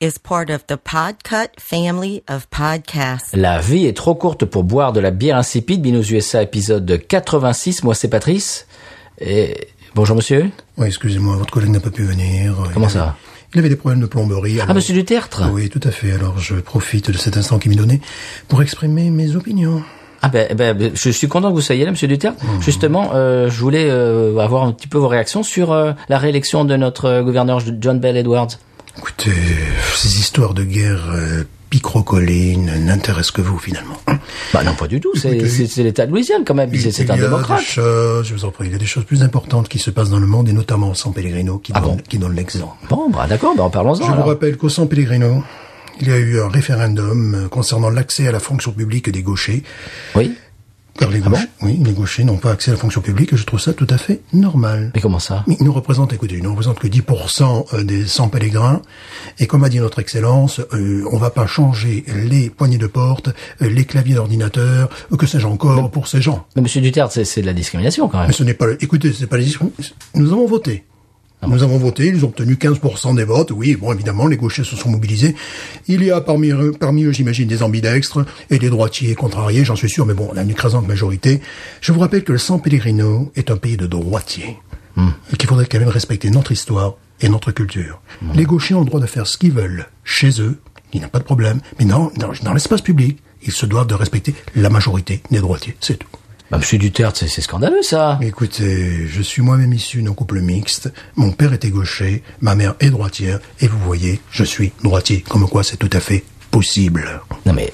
is part of the Podcut family of podcasts. La vie est trop courte pour boire de la bière insipide. Binous USA épisode 86. Moi c'est Patrice. Et bonjour monsieur. Oui, excusez-moi, votre collègue n'a pas pu venir. Comment Il ça avait- Il avait des problèmes de plomberie. Ah monsieur Dutertre. Oui, tout à fait. Alors, je profite de cet instant qui m'est donné pour exprimer mes opinions. Ah ben, ben, je suis content que vous soyez là, Monsieur Duterte. Justement, euh, je voulais euh, avoir un petit peu vos réactions sur euh, la réélection de notre gouverneur John Bell Edwards. Écoutez, ces histoires de guerre euh, picrocolline n'intéressent que vous, finalement. Bah non, pas du tout. C'est l'État de Louisiane quand même. C'est un y a démocrate. des choses, je vous en prie, il y a des choses plus importantes qui se passent dans le monde, et notamment au San Pellegrino, qui, Ah donne, bon l'exemple. Bon, bah d'accord. Bah, parlons-en. Je vous rappelle qu'au San Pellegrino, il y a eu un référendum concernant l'accès à la fonction publique des gauchers. Oui. Car les, Ah bon oui, les gauchers n'ont pas accès à la fonction publique et je trouve ça tout à fait normal. Mais comment ça? Ils ne représentent, écoutez, ils ne représentent que 10% des 100 pèlerins. Et comme a dit notre Excellence, euh, on va pas changer les poignées de porte, euh, les claviers d'ordinateur, euh, que sais-je encore, pour ces gens. Mais Monsieur Duterte, c'est de la discrimination quand même. Mais ce n'est pas, écoutez, c'est pas les Nous avons voté. Nous avons voté, ils ont obtenu 15% des votes. Oui, bon, évidemment, les gauchers se sont mobilisés. Il y a parmi eux, parmi eux, j'imagine, des ambidextres et des droitiers contrariés, j'en suis sûr, mais bon, la une écrasante majorité. Je vous rappelle que le San Pellegrino est un pays de droitiers. Et qu'il faudrait quand même respecter notre histoire et notre culture. Les gauchers ont le droit de faire ce qu'ils veulent chez eux, il n'y a pas de problème. Mais non, dans, dans l'espace public, ils se doivent de respecter la majorité des droitiers, c'est tout. Bah Monsieur Duterte, c'est c'est scandaleux ça. Écoutez, je suis moi-même issu d'un couple mixte. Mon père était gaucher, ma mère est droitière, et vous voyez, je suis droitier. Comme quoi, c'est tout à fait possible. Non mais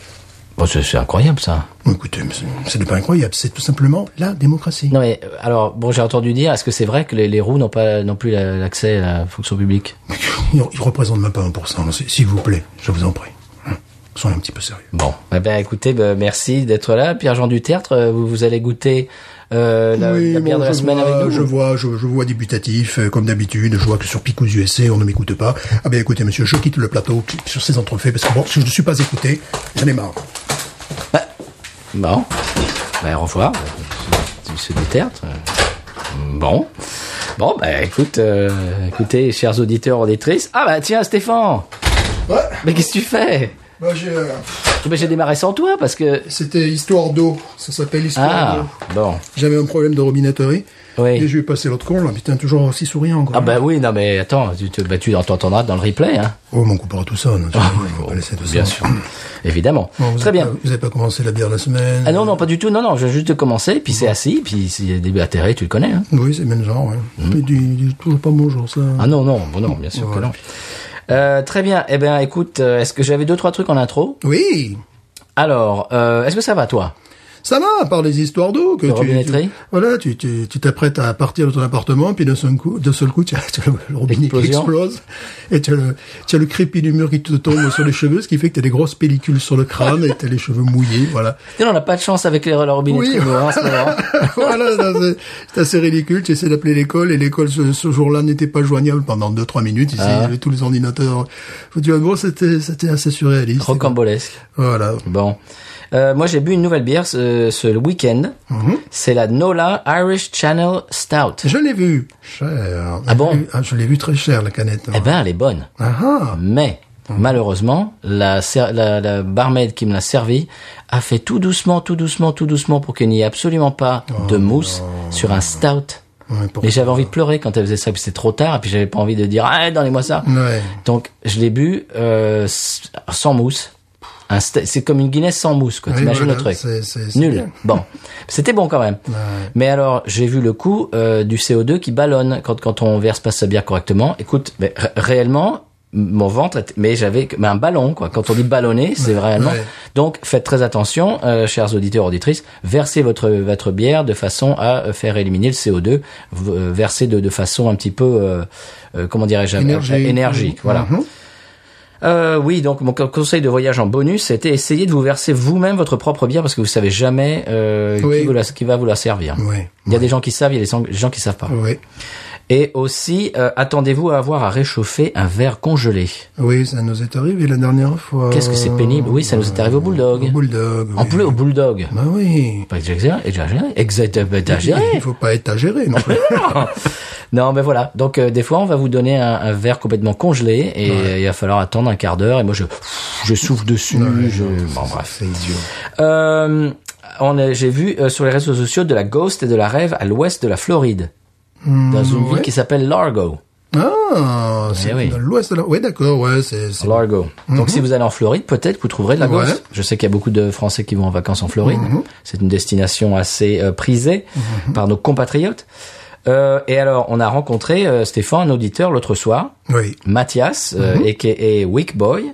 bon, c'est incroyable ça. Écoutez, c'est- c'est pas incroyable, c'est tout simplement la démocratie. Non mais alors bon, j'ai entendu dire, est-ce que c'est vrai que les, les roues n'ont pas non plus la- l'accès à la fonction publique? Ils représentent même pas 1%, s- s'il vous plaît, je vous en prie. Soyez un petit peu sérieux. Bon, eh ben écoutez, ben, merci d'être là, Pierre-Jean Dutertre. euh, Vous, vous allez goûter euh, la, Oui, la bière bon, de la semaine vois, avec nous. Je vois, je, je vois débutatif, euh, comme d'habitude. Je vois que sur Picos USA, on ne m'écoute pas. Ah ben écoutez, monsieur, je quitte le plateau sur ces entrefaits, parce que bon, si je ne suis pas écouté, j'en ai marre. Bon, ben, au revoir, Monsieur Dutertre. Bon, bon, ben écoute, euh, écoutez, chers auditeurs auditrices. Ah bah tiens, Stéphane. Ouais, Mais qu'est-ce que tu fais? Bah, j'ai, euh, J'ai démarré sans toi parce que c'était Histoire d'eau. Ça s'appelle Histoire ah d'eau. bon. J'avais un problème de robinetterie. Oui. Et je ai passé l'autre con, là. Putain, toujours aussi souriant, quoi. Ah bah oui, non mais attends, tu, te, bah, tu t'entendras dans le replay, hein. Oh, mais on coupera tout ça, non, tu vois, on va pas laisser tout Bien ça. sûr, évidemment. Bon, vous Très bien. pas- vous avez pas commencé la bière de la semaine Ah non, non, pas du tout. Non, non, je viens juste commencer, puis c'est assis, puis s'il y a des atterrés, tu le connais, hein. Oui, c'est le même genre, ouais. Mais dis, dis toujours pas bonjour, ça. Ah non, non, bon non, bien sûr que non. Euh, très bien. Eh bien, écoute, euh, est-ce que j'avais deux trois trucs en intro? Oui, Alors, euh, est-ce que ça va toi? Ça va, à part les histoires d'eau. que tu, tu- Voilà, tu tu t'apprêtes à partir de ton appartement, puis d'un seul coup, d'un seul coup, tu as, tu as le, le robinet qui explose, et tu as, le, tu as le crépi du mur qui te tombe sur les cheveux, ce qui fait que tu as des grosses pellicules sur le crâne, et tu as les cheveux mouillés, voilà. Non, on n'a pas de chance avec les la robinetterie, Oui. hein, voilà, ça, c'est- assez ridicule. Tu essaies d'appeler l'école et l'école ce, ce jour-là n'était pas joignable pendant deux trois minutes. Ici, Ah. il y avait tous les ordinateurs. Tu vois, bon, c'était c'était assez surréaliste. Rocambolesque. Voilà. Bon. Euh, moi, j'ai bu une nouvelle bière ce, ce week-end. Mhm. C'est la Nola Irish Channel Stout. Je l'ai vu cher. Ah bon Ah, Je l'ai vu très cher la canette. Eh ben, elle est bonne. Ah ah. Mais, malheureusement, la, ser- la, la barmaid qui me l'a servi a fait tout doucement, tout doucement, tout doucement pour qu'il n'y ait absolument pas de mousse sur un stout. Ouais, Mais j'avais envie de pleurer quand elle faisait ça, puis c'était trop tard, et puis j'avais pas envie de dire, ah, donnez-moi ça. Ouais. Donc, je l'ai bu euh, sans mousse. C'est comme une Guinness sans mousse, quoi. Oui, T'imagines voilà, le truc Nul. bien. Bon, c'était bon quand même. Ouais. Mais alors, j'ai vu le coup euh, du CO2 qui ballonne quand quand on verse pas sa bière correctement. Écoute, mais réellement, mon ventre, était, mais j'avais mais un ballon quoi. Quand on dit ballonner, c'est ouais. Donc, faites très attention, euh, chers auditeurs auditrices, versez votre votre bière de façon à euh, faire éliminer le CO2, v- euh, versez de de façon un petit peu, euh, euh, comment dirais-je, Énergique. énergique, voilà. Mhm. Euh, oui, donc mon co- conseil de voyage en bonus, c'était essayer de vous verser vous-même votre propre bière parce que vous savez jamais euh, Oui. qui, vous la- qui va vous la servir. Oui. Il y a des gens qui savent, il y a des gens- qui savent pas. Oui. Et aussi, euh, attendez-vous à avoir à réchauffer un verre congelé. Oui, ça nous est arrivé la dernière fois. Qu'est-ce que c'est pénible? Oui, ça nous est arrivé au Bulldog. Au Bulldog. En plus, au Bulldog. Bah oui. Pas exagéré, exagéré, exactement exagéré. Il faut pas exagérer non plus. Non, mais voilà. Donc euh, des fois, on va vous donner un, un verre complètement congelé et il va falloir attendre un quart d'heure. Et moi, je je souffle dessus. je... Bon, bref. C'est idiot. Euh, on a- j'ai vu euh, sur les réseaux sociaux de la Ghost et de la Rêve à l'ouest de la Floride, dans une ville qui s'appelle Largo. Ah, c'est Eh oui. dans l'ouest de la... Oui, d'accord, ouais, c'est... c'est- Largo. Donc si vous allez en Floride, peut-être que vous trouverez de la Mhm. Ouais. Mhm. Ghost. Je sais qu'il y a beaucoup de Français qui vont en vacances en Floride. C'est une destination assez euh, prisée par nos compatriotes. Euh, et alors, on a rencontré euh, Stéphane, un auditeur, l'autre soir. Oui. Mathias, euh, Mhm. Week Boy.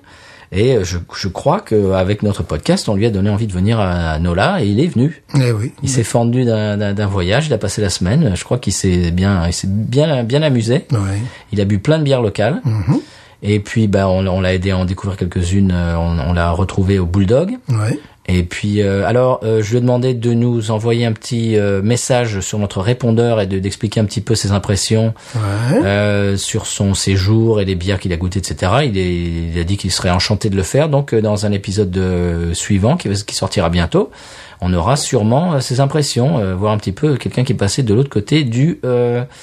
Et euh, je, je crois qu'avec notre podcast, on lui a donné envie de venir à Nola et il est venu. Eh oui. Il s'est fendu d'un- voyage, il a passé la semaine. Je crois qu'il s'est bien, il s'est bien, bien amusé. Ouais. Il a bu plein de bières locales. Mhm. Et puis, bah, on, on l'a aidé à en découvrir quelques-unes. euh, On, on l'a retrouvé au Bulldog. Ouais. Et puis, euh, alors, euh, je lui ai demandé de nous envoyer un petit euh, message sur notre répondeur et de d'expliquer un petit peu ses impressions Ouais. sur son séjour et les bières qu'il a goûtées, etc. Il, est, il a dit qu'il serait enchanté de le faire. Donc, dans un épisode suivant qui, sortira bientôt, on aura sûrement ses impressions, voir un petit peu quelqu'un qui est passé de l'autre côté du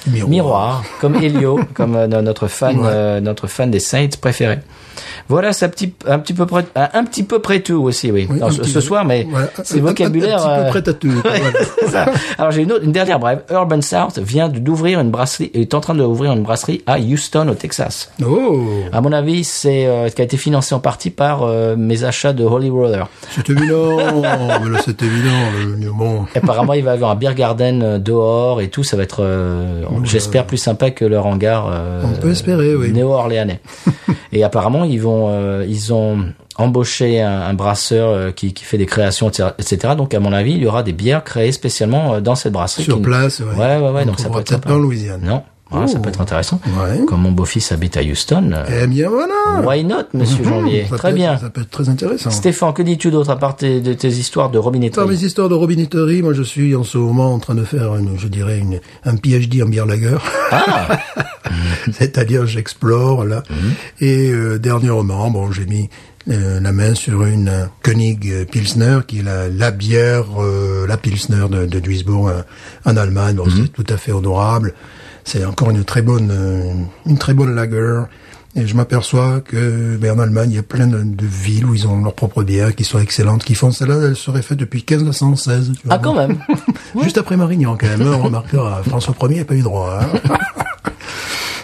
Miroir. miroir. comme Elio, comme no- notre fan, Ouais. notre fan des Saints préférés. Voilà, c'est un petit, un petit peu près, un petit peu près tout aussi, oui. Oui, Non, un ce, petit ce soir, mais Voilà. c'est vocabulaire. Un, un, euh, petit peu prêt à tout. voilà. ça. Alors j'ai une, autre- une dernière brève. Urban South vient d'ouvrir une brasserie, est en train d'ouvrir une brasserie à Houston au Texas. Oh, À mon avis, c'est euh, qui a été financé en partie par euh, mes achats de Holy Roller. c'est évident. mais là, c'est évident. le- Bon. Apparemment, il va y avoir un beer garden euh, dehors et tout. Ça va être, euh, j'espère, plus sympa que leur hangar. euh, On peut espérer, oui. Néo-orléanais. et apparemment, ils vont, euh, ils ont embauché un, un brasseur euh, qui, qui fait des créations, etc.. Donc, à mon avis, il y aura des bières créées spécialement euh, dans cette brasserie. Sur qui- place, ouais. Ouais, ouais, ouais. On donc ça peut être pas en Louisiane. Non, Voilà, ça Oh. peut être intéressant. Ouais. Comme mon beau-fils habite à Houston. euh, Eh bien, voilà. Why not, Monsieur Janvier Ça Très bien. Ça peut être très intéressant. Stéphane, que dis-tu d'autre à part tes- de tes histoires de Par robinetterie mes histoires de robinetterie, moi je suis en ce moment en train de faire, une, je dirais, une, un PhD en bière lager. Ah C'est-à-dire j'explore là. Et euh, dernièrement, bon, j'ai mis euh, la main sur une König Pilsner, qui est la, la bière, euh, la Pilsner de, de Duisbourg euh, en Allemagne. Bon, c'est tout à fait honorable. C'est encore une très bonne, euh, une très bonne lager. Et je m'aperçois que ben, en Allemagne, il y a plein de, de villes où ils ont leur propre bière, qui sont excellentes, qui font celle-là, elle serait faite depuis 1516. tu vois. Ah, quand même Juste après Marignan, quand même. hein, On remarquera, François Ier n'a pas eu droit. hein.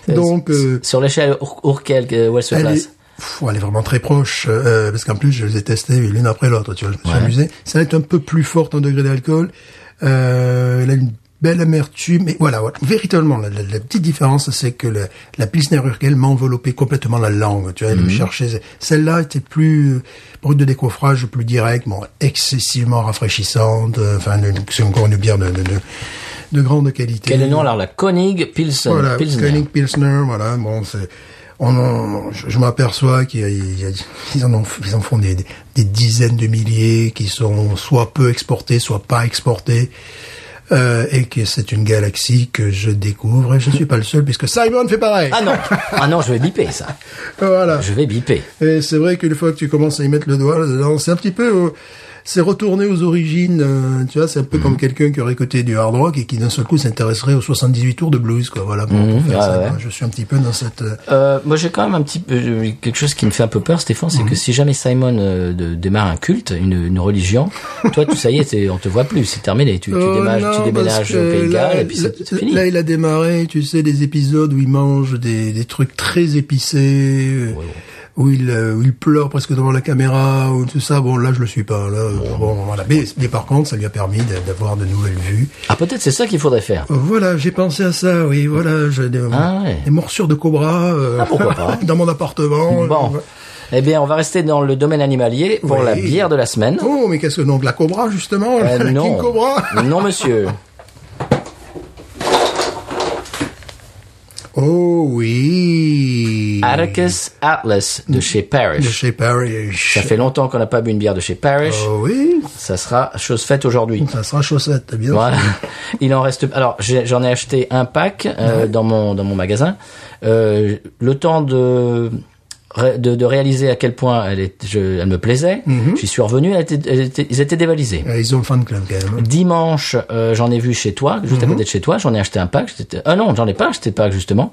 Donc, euh, Sur l'échelle Ur- Urkel, où elle se place est, pff, elle est vraiment très proche, euh, parce qu'en plus, je les ai testées l'une après l'autre, tu vois, je me suis Ouais. amusé. Ça est un peu plus forte en degré d'alcool. Euh, elle a une belle amertume, mais voilà, voilà. véritablement, la, la- la petite différence, c'est que la, la Pilsner Urquell m'a enveloppé complètement la langue, tu vois, elle Mhm. me cherchait, celle-là était plus, euh, brute de décoffrage, plus direct, bon, excessivement rafraîchissante, euh, enfin, c'est encore une bière de, de, de, de grande qualité. Quel est le nom alors La Konig Pilsen. Voilà, Pilsner. Koenig Pilsner, voilà, bon, c'est, on en- je, je m'aperçois qu'il y a, il y a- ils en ont, ils en font des, des, des dizaines de milliers qui sont soit peu exportés, soit pas exportés. Euh, et que c'est une galaxie que je découvre et je suis pas le seul puisque Simon fait pareil. Ah non Ah non, je vais biper ça. Voilà. Je vais biper. Et c'est vrai qu'une fois que tu commences à y mettre le doigt là-dedans, c'est un petit peu, c'est retourner aux origines, euh, tu vois, c'est un peu Mhm. comme quelqu'un qui aurait écouté du hard rock et qui d'un seul coup s'intéresserait aux 78 tours de blues, quoi, voilà, pour, pour faire ouais, ça. ouais. quoi. Je suis un petit peu dans cette, euh, Euh, moi, j'ai quand même un petit peu euh, quelque chose qui me fait un peu peur, Stéphane, c'est Mhm. que si jamais Simon euh, de- démarre un culte, une, une religion, toi, tout ça y est, on te voit plus, c'est terminé. Tu, tu Oh non, tu déménages au Pays de là, Galles et puis c'est fini. Là, il a démarré, tu sais, des épisodes où il mange des, des trucs très épicés, où il euh, où il pleure presque devant la caméra, ou tout ça. Bon, là, je le suis pas. Là, bon, voilà. Mais, mais par contre, ça lui a permis d'a- d'avoir de nouvelles vues. Ah, peut-être c'est ça qu'il faudrait faire. Euh, Voilà, j'ai pensé à ça. Oui, voilà, j'ai des, Ah ouais. des morsures de cobra euh, Ah, pourquoi pas. dans mon appartement. Bon. Eh bien, on va rester dans le domaine animalier pour Oui. la bière de la semaine. Oh, mais qu'est-ce que donc la cobra justement, Euh, la non. King Cobra non, monsieur. Oh oui. Atticus Atlas de chez De Parrish. chez Parrish. Ça fait longtemps qu'on n'a pas bu une bière de chez Parrish. Oh oui. Ça sera chose faite aujourd'hui. Ça sera chaussette, bien Voilà. Il en reste. Alors, j'en ai acheté un pack euh, dans mon dans mon magasin. Euh, le temps de, de de réaliser à quel point elle est, je, elle me plaisait. J'y suis revenu. Elle était, elle était- ils étaient dévalisés. Ah, Ils ont fan club quand même. Dimanche, euh, j'en ai vu chez toi, juste à côté de chez toi. J'en ai acheté un pack. Ah non, j'en ai pas acheté pack justement.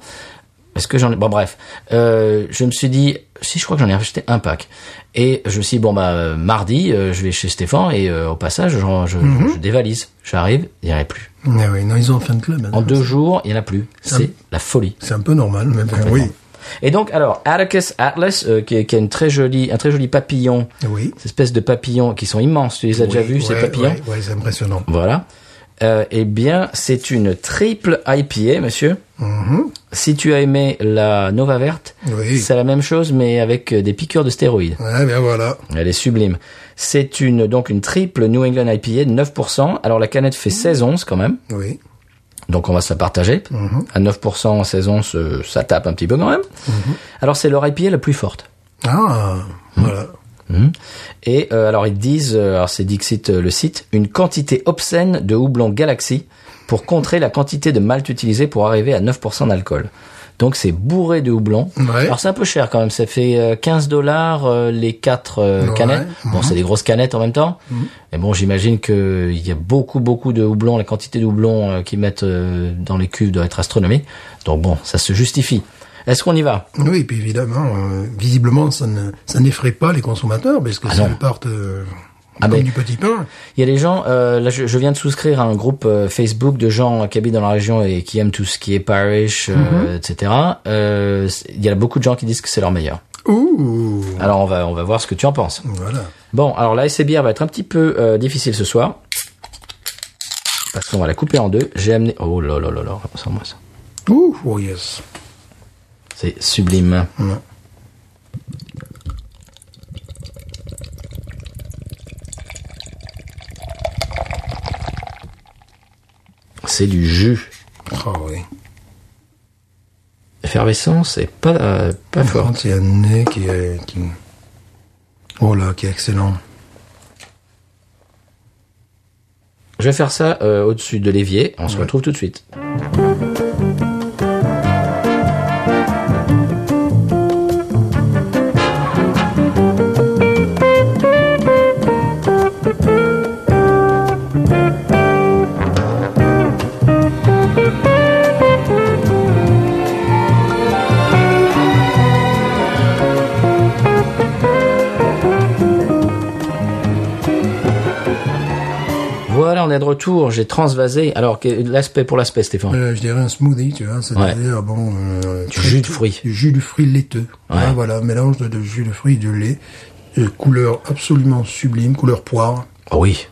Est-ce que j'en ai Bon bref, euh, je me suis dit si je crois que j'en ai acheté un pack. Et je me suis dit bon bah euh, mardi, euh, je vais chez Stéphane et euh, au passage, j'en- je, je dévalise. J'arrive, il n'y en a plus. Ah oui, non, ils ont fan club. En maintenant. deux jours, il y en a plus. C'est la folie. C'est un peu normal, ben oui. Et donc alors Atticus Atlas, euh, qui, est- qui a une très jolie, un très joli papillon, Oui. ces espèces de papillons qui sont immenses. Tu les as déjà Oui, vus ces papillons ouais, c'est impressionnant. Voilà. Euh, eh bien, c'est une triple IPA, monsieur. Mhm. Si tu as aimé la Nova Verte, Oui. c'est la même chose, mais avec euh, des piqûres de stéroïdes. Ouais, ben voilà. Elle est sublime. C'est une donc une triple New England IPA de 9%. Alors la canette fait 16 onces quand même, Oui. Donc on va se la partager. À 9%, 16 onces, euh, ça tape un petit peu quand même. Alors c'est leur IPA la plus forte. Ah, voilà. Mhm. Et euh, alors ils disent, euh, alors c'est Dixit euh, le site, une quantité obscène de houblon Galaxy pour contrer la quantité de malt utilisée pour arriver à 9% d'alcool. Donc c'est bourré de houblon. Ouais. Alors c'est un peu cher quand même, ça fait euh, 15 dollars euh, les quatre euh, Ouais. canettes. Bon, c'est des grosses canettes en même temps. Mais bon, j'imagine que il y a beaucoup beaucoup de houblon, la quantité de houblon euh, qu'ils mettent euh, dans les cuves doit être astronomique. Donc bon, ça se justifie. Est-ce qu'on y va? Oui, puis évidemment, euh, visiblement, ça ne, ça n'effraie pas les consommateurs, parce que Ah ça partent euh, Ah comme mais- du petit pain. Il y a des gens, euh, là je, je viens de souscrire à un groupe euh, Facebook de gens qui habitent dans la région et qui aiment tout ce qui est parish, euh, etc. Euh, c'est- il y a beaucoup de gens qui disent que c'est leur meilleur. Ouh, Alors on va on va voir ce que tu en penses. voilà. Bon, alors la SC bière va être un petit peu difficile ce soir parce qu'on va la couper en deux. J'ai amené oh là là là là, ça moi ça. Ouh, oh yes. C'est sublime. C'est du jus. Ah oui. Effervescent, c'est pas euh, pas fort. Quand il y a un nez qui est... Qui... Oh là, qui est excellent. Je vais faire ça euh, au-dessus de l'évier. On se retrouve tout de suite. Retour. J'ai transvasé. Alors, l'aspect pour l'aspect, Stéphane. Euh, je dirais un smoothie, tu vois, c'est-à-dire, bon... Euh, Du jus de fruits. Du jus de fruits laiteux. Ouais. Ah, voilà, mélange de, de jus de fruits et de lait. Couleur absolument sublime, couleur poire. Oh oui.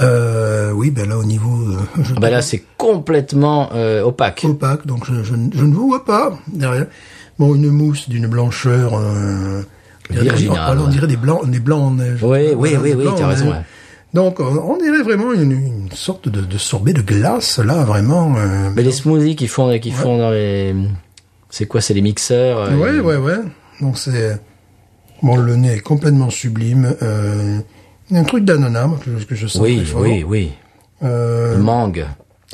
Euh, oui, ben là, au niveau... je Ah bah là, c'est complètement opaque. opaque, donc je, je, ne- je ne vous vois pas derrière. Bon, une mousse d'une blancheur... Virginale. On dirait des blancs, des blancs en neige. Oui, oui, oui, oui, t'as raison. ouais. Donc, on, dirait vraiment une, une sorte de, de sorbet de glace, là, vraiment. Euh, Mais les smoothies qu'ils font, qu'ils font dans les, c'est quoi, c'est les mixeurs. euh, Ouais, ouais, ouais. Donc c'est bon, le nez est complètement sublime. Euh, il y a un truc d'ananas moi, que, que je sens Oui, oui, oui. Euh, Mangue.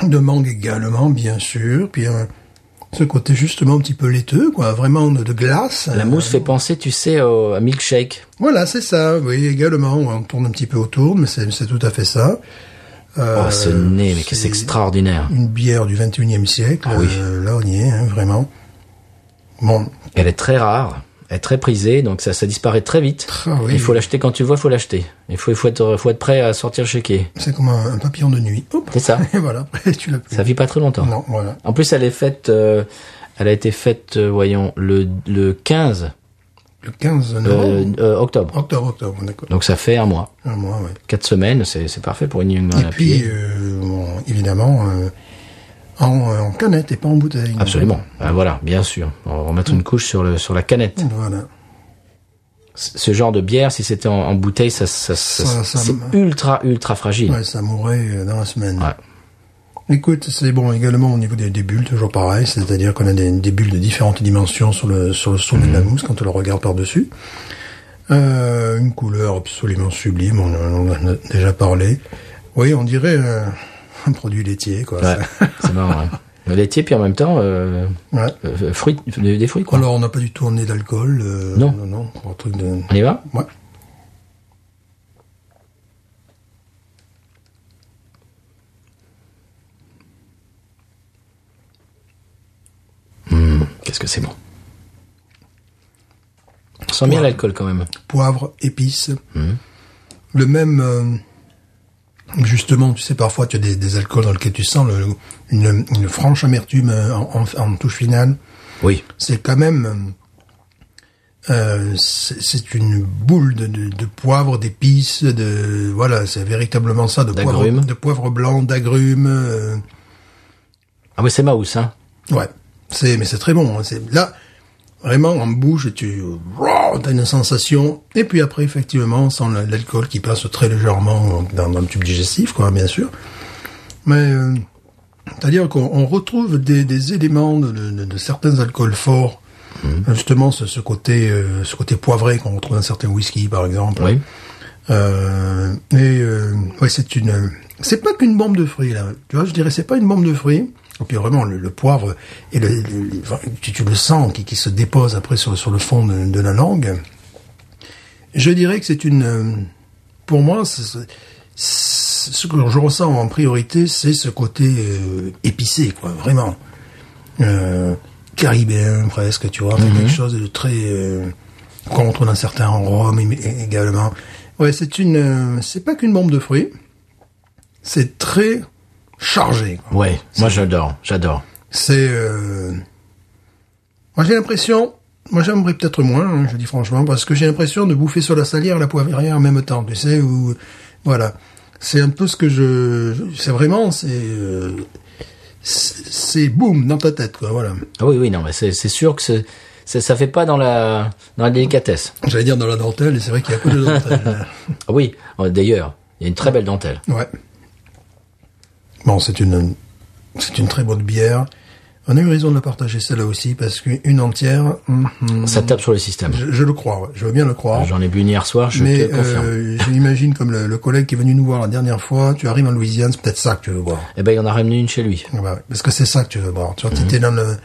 de mangue également, bien sûr. Puis euh, ce côté justement un petit peu laiteux, quoi, vraiment de, glace. La mousse fait penser, tu sais, au à milkshake. Voilà, c'est ça. Oui, également. On tourne un petit peu autour, mais c'est tout à fait ça. Euh, Oh, ce nez, mais que c'est extraordinaire. Une bière du 21e siècle. Ah oui. euh, là, on y est, hein, vraiment. Bon, Elle est très rare, est très prisée, donc ça, ça disparaît très vite. Ah oui. Il faut l'acheter quand tu le vois, il faut l'acheter. Il faut, il faut être, faut être prêt à sortir quai. c'est comme un, un papillon de nuit. C'est ça. Et voilà, tu l'as. Ça vit pas très longtemps. Non, voilà. En plus, elle est faite, euh, elle a été faite, euh, voyons, le, le 15 Le 15 euh, euh, octobre. Octobre, octobre, d'accord. Donc ça fait un mois. Un mois, ouais. Quatre semaines, c'est c'est parfait pour une England Et puis, euh, bon, évidemment, en, en canette et pas en bouteille. Absolument. Ah, voilà, bien sûr. On va remettre une couche sur le sur la canette. Voilà. Ce genre de bière, si c'était en, en bouteille, ça, ça, ça- Ça- ça c'est ultra ultra fragile. Ouais, ça mourrait euh, dans la semaine. Ouais. Écoute, c'est bon également au niveau des, des bulles, toujours pareil, c'est-à-dire qu'on a des, des bulles de différentes dimensions sur le sur le sommet de la mousse quand on le regarde par-dessus. Euh, une couleur absolument sublime, on, en a déjà parlé. Oui, on dirait euh, un produit laitier, quoi. Ouais, c'est marrant. ouais. Le laitier, puis en même temps, euh, Ouais. euh, fruits, des, des fruits, quoi. Alors, on n'a pas du tout emmené d'alcool. euh, Non. non, non, un truc de. On y va? Ouais. Qu'est-ce que c'est bon. On sent bien l'alcool quand même. Poivre, épices. Mhm. Le même. Euh, justement, tu sais, parfois tu as des, des alcools dans lesquels tu sens le- une, une franche amertume euh, en, en- en touche finale. Oui. c'est quand même euh, c'est c'est une boule de, de, de poivre, d'épices, de voilà, c'est véritablement ça, de poivre, de poivre blanc, d'agrumes. euh, Ah oui, c'est Maus, hein. ouais, c'est mais c'est très bon. hein, c'est là vraiment en bouche, tu as une sensation. Et puis après, effectivement, sans la- l'alcool qui passe très légèrement dans, dans le tube digestif, quoi, bien sûr. Mais euh, c'est-à-dire qu'on on retrouve des, des éléments de, de- de certains alcools forts, justement ce, ce côté euh, ce côté poivré qu'on retrouve dans certains whisky, par exemple. Oui. Euh, et euh, ouais, c'est une, c'est pas qu'une bombe de fruits là. Tu vois, je dirais c'est pas une bombe de fruits. Et puis vraiment le, le poivre et le, tu, tu le sens qui, qui se dépose après sur, sur le fond de, de la langue. Je dirais que c'est une, euh, pour moi, ce que je ressens en priorité, c'est ce côté euh, épicé, quoi, vraiment. Euh, caribéen presque, tu vois, quelque chose de très euh, qu'on retrouve dans certains également. Ouais, c'est une, euh, c'est pas qu'une bombe de fruits, c'est très chargé. quoi. Ouais. Moi, j'adore. J'adore. C'est, euh, moi j'ai l'impression, moi j'aimerais peut-être moins, hein, je dis franchement, parce que j'ai l'impression de bouffer sur la salière et la poivrière en même temps, tu sais, ou voilà. C'est un peu ce que je, c'est vraiment, c'est, euh, c'est boum dans ta tête, quoi, voilà. Ah oui, oui, non, mais c'est sûr que c'est, c'est- ça fait pas dans la, dans la délicatesse. J'allais dire dans la dentelle, et c'est vrai qu'il y a peu de dentelle. Ah oui. euh, D'ailleurs, il y a une très belle dentelle. Ouais. Bon, c'est une, c'est une très bonne bière. On a eu raison de la partager celle-là aussi parce qu'une entière, hum, Ça tape sur le système. je, je le crois, ouais, je veux bien le croire. J'en ai bu une hier soir, je Mais te confirme. euh, je l'imagine comme le, le collègue qui est venu nous voir la dernière fois. Tu arrives en Louisiane, c'est peut-être ça que tu veux boire. Eh ben, il en a ramené une chez lui. Ouais, parce que c'est ça que tu veux boire. Tu vois, t'es dans le,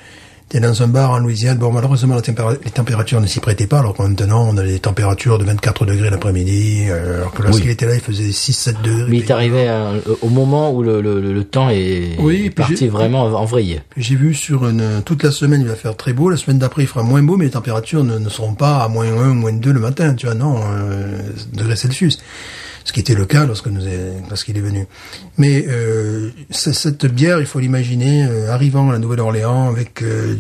t'es dans un bar en Louisiane. Bon, malheureusement, la les températures ne s'y prêtaient pas. Alors que maintenant, on a des températures de 24 degrés l'après-midi. euh, alors que lorsqu'il Oui. était là, il faisait 6-7 degrés. Mais il est arrivé à- au moment où le, le, le temps est Oui, parti vraiment en vrille. J'ai vu sur une, toute la semaine, il va faire très beau. La semaine d'après, il fera moins beau, mais les températures ne, ne seront pas à moins 1, moins 2 le matin, tu vois, non, euh, degrés Celsius. Ce qui était le cas lorsque nous lorsqu'il est venu. Mais euh, cette bière, il faut l'imaginer euh, arrivant à la Nouvelle-Orléans avec euh,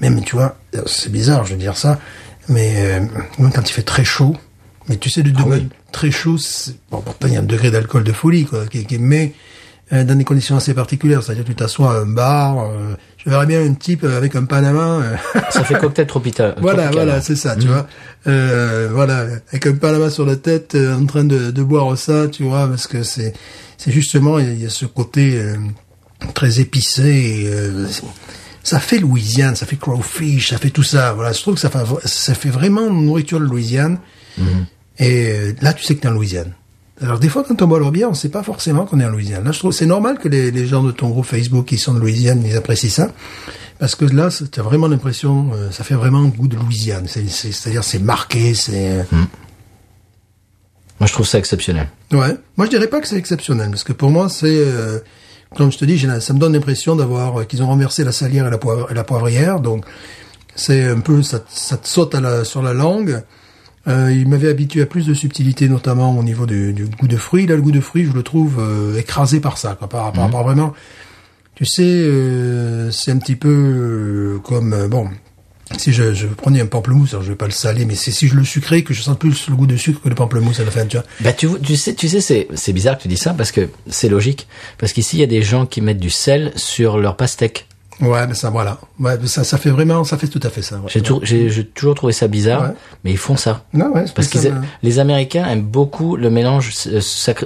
même, tu vois, c'est bizarre, je veux dire ça, mais euh, même quand il fait très chaud, mais tu sais, de degré oui. très chaud, c'est- bon, pourtant il y a un degré d'alcool de folie, quoi, mais dans des conditions assez particulières, c'est-à-dire tu t'assois à un bar, euh, je verrais bien un type avec un Panama. euh, Ça fait cocktail tropical. voilà, tropical. voilà, c'est ça, tu vois. Euh, voilà, avec un Panama sur la tête, euh, en train de, de boire ça, tu vois, parce que c'est, c'est justement, il y, a- il y a ce côté euh, très épicé. Et, euh, ça fait Louisiane, ça fait crawfish, ça fait tout ça. Voilà, je trouve que ça fait, ça fait vraiment nourriture de Louisiane. Et euh, là, tu sais que t'es en Louisiane. Alors des fois, quand on boit leur bière, on sait pas forcément qu'on est en Louisiane. Là, je trouve c'est normal que les, les gens de ton groupe Facebook qui sont de Louisiane, ils apprécient ça, parce que là, tu as vraiment l'impression, euh, ça fait vraiment goût de Louisiane. C'est, c'est, c'est-à-dire, c'est marqué, c'est. euh, Moi, je trouve ça exceptionnel. Ouais. Moi, je dirais pas que c'est exceptionnel, parce que pour moi, c'est, euh, comme je te dis, ça me donne l'impression d'avoir euh, qu'ils ont renversé la salière et la, poivre, et la poivrière, donc c'est un peu, ça, ça te saute à la, sur la langue. Euh, il m'avait habitué à plus de subtilité, notamment au niveau du, du goût de fruits. Là, le goût de fruits, je le trouve euh, écrasé par ça, quoi, par, par, par vraiment. Tu sais, euh, c'est un petit peu euh, comme euh, bon. Si je, je prenais un pamplemousse, alors je vais pas le saler, mais c'est si je le sucrais que je sens plus le goût de sucre que le pamplemousse à la fin, tu vois. Bah tu, tu sais, tu sais, c'est c'est bizarre que tu dis ça parce que c'est logique. Parce qu'ici il y a des gens qui mettent du sel sur leur pastèque. Ouais, mais ça, voilà. Ouais, mais ça, ça fait vraiment, ça fait tout à fait ça. ouais. J'ai tou- j'ai j'ai toujours trouvé ça bizarre, mais ils font ça. Non, ouais, Parce qu'ils me- les Américains aiment beaucoup le mélange euh,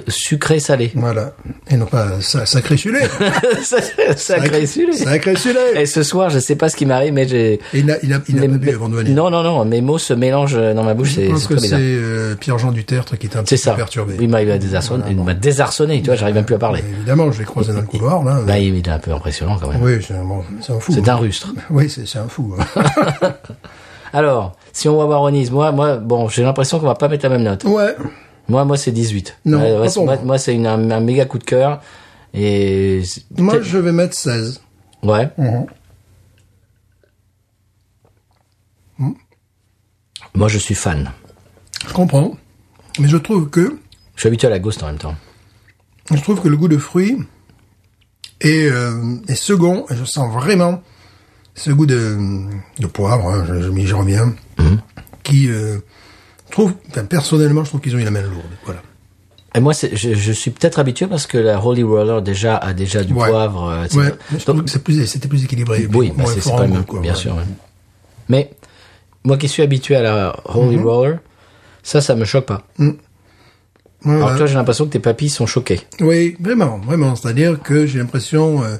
sucré-salé. Voilà. Et non pas sa- sacré sulé. sacré salé. Sacré sulé. Et ce soir, je sais pas ce qui m'arrive, mais j'ai il a, il a, il a pas bu avant de venir. Non, non, non, mes mots se mélangent dans ma bouche, Je pense que c'est euh, Pierre-Jean Dutertre qui était un petit peu perturbé. Il m'a désarçonné, il m'a désarçonné, tu vois, j'arrive même plus à parler. Évidemment, je l'ai croisé dans le couloir, là. Bah, il est un peu impressionnant quand même. Oui, bon, c'est un fou. C'est hein. un rustre. Oui, c'est un fou. hein. Alors, si on va voir Onise, moi, moi, bon, j'ai l'impression qu'on va pas mettre la même note. ouais. Moi, moi, c'est 18. Non, Ouais, pas moi, moi. c'est un, un méga coup de cœur. Et Moi, je vais mettre 16. ouais. Mhm. Moi, je suis fan. Je comprends. Mais je trouve que, Je suis habitué à la ghost en même temps. je trouve que le goût de fruits euh, est second. Et je sens vraiment ce goût de, de poivre, hein, je, je reviens, qui, euh, trouve, enfin, personnellement, je trouve qu'ils ont eu la main lourde. Voilà. Et moi, je, je suis peut-être habitué parce que la Holy Roller déjà a déjà du Ouais. poivre. euh, c'est- Ouais. Donc, plus, c'était plus équilibré. oui, bah, c'est pas le même, quoi, bien ouais. sûr. Mais moi qui suis habitué à la Holy Mhm. Roller, ça, ça me choque pas. Ouais, Alors toi, j'ai l'impression que tes papilles sont choquées. Oui, vraiment, vraiment. C'est-à-dire que j'ai l'impression euh,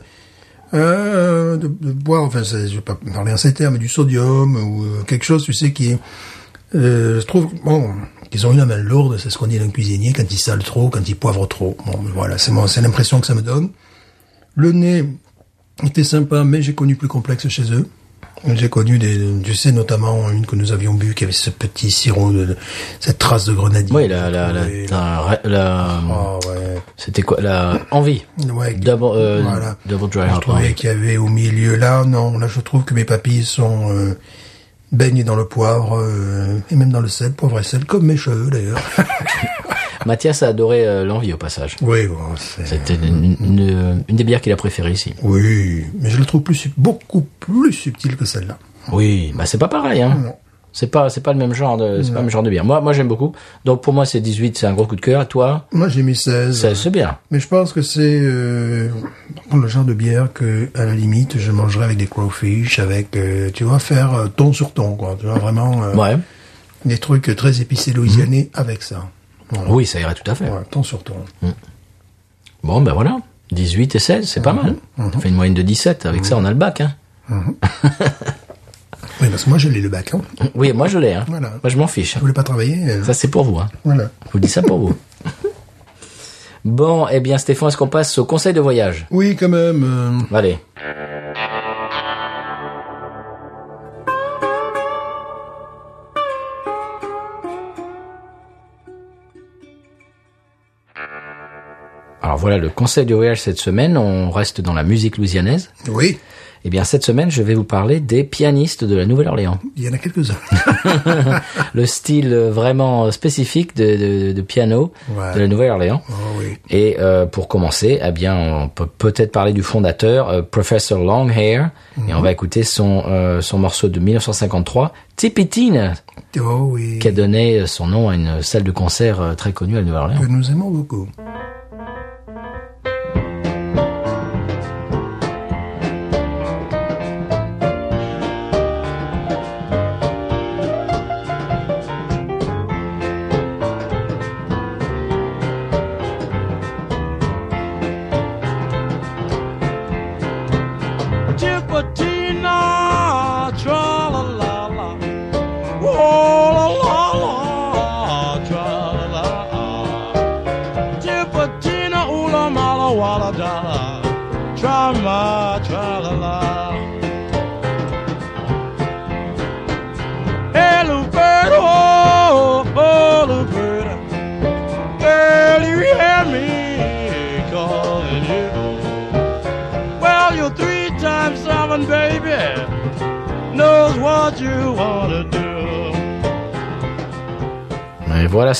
euh, de, de boire, enfin, je vais pas parler en ces termes, mais du sodium ou euh, quelque chose, tu sais, qui. Euh, je trouve, bon, qu'ils ont eu la main lourde, c'est ce qu'on dit d'un cuisinier, quand il sale trop, quand il poivre trop. Bon, voilà, c'est moi, c'est l'impression que ça me donne. Le nez était sympa, mais j'ai connu plus complexe chez eux. J'ai connu des, tu sais, notamment une que nous avions bu, qui avait ce petit sirop, de, cette trace de grenadine. Oui, la, la, la, la- la- Oh, ouais. c'était quoi la envie? Ouais, Double, euh, voilà. double dry Je trouvais qu'il y avait au milieu là, non, là je trouve que mes papilles sont euh, baignées dans le poivre euh, et même dans le sel, poivre et sel, comme mes cheveux d'ailleurs. Mathias a adoré euh, l'envie au passage. oui, bon. C'était une, une, une des bières qu'il a préférées ici. Oui, mais je le trouve plus beaucoup plus subtil que celle-là. Oui, bah c'est pas pareil, hein. Non. C'est pas, c'est pas le même genre de, c'est pas le même genre de bière. Moi, moi j'aime beaucoup. Donc pour moi c'est 18, c'est un gros coup de cœur. Et toi, Moi j'ai mis 16. c'est, c'est bien. Mais je pense que c'est euh, le genre de bière que, à la limite, je mangerais avec des crowfish, avec, euh, tu vois, faire euh, ton sur ton, quoi. Tu vois, vraiment Ouais. des trucs très épicés louisianais avec ça. Voilà. Oui, ça irait tout à fait. Ouais, ton sur ton. Bon, ben voilà. 18 et 16, c'est pas mal. Ça fait une moyenne de 17. Avec ça, on a le bac, hein. Oui, parce que moi, je l'ai le bac. Hein. Oui, moi je l'ai, hein. Voilà. Moi je m'en fiche. Je voulais pas travailler. euh, Ça c'est pour vous, hein. Voilà. Je vous dis ça pour vous. Bon, eh bien Stéphane, est-ce qu'on passe au conseil de voyage? Oui, quand même. euh, Allez. Alors voilà le conseil de voyage cette semaine. On reste dans la musique louisianaise. oui, Eh bien cette semaine, je vais vous parler des pianistes de la Nouvelle-Orléans. il y en a quelques-uns. le style vraiment spécifique de, de- de piano Ouais. de la Nouvelle-Orléans. oh oui. Et euh, pour commencer, eh bien, on peut peut-être parler du fondateur, euh, Professor Longhair, et on va écouter son euh, son morceau de 1953, Tipitine, Oh oui. qui a donné son nom à une salle de concert très connue à Nouvelle-Orléans. Que nous aimons beaucoup.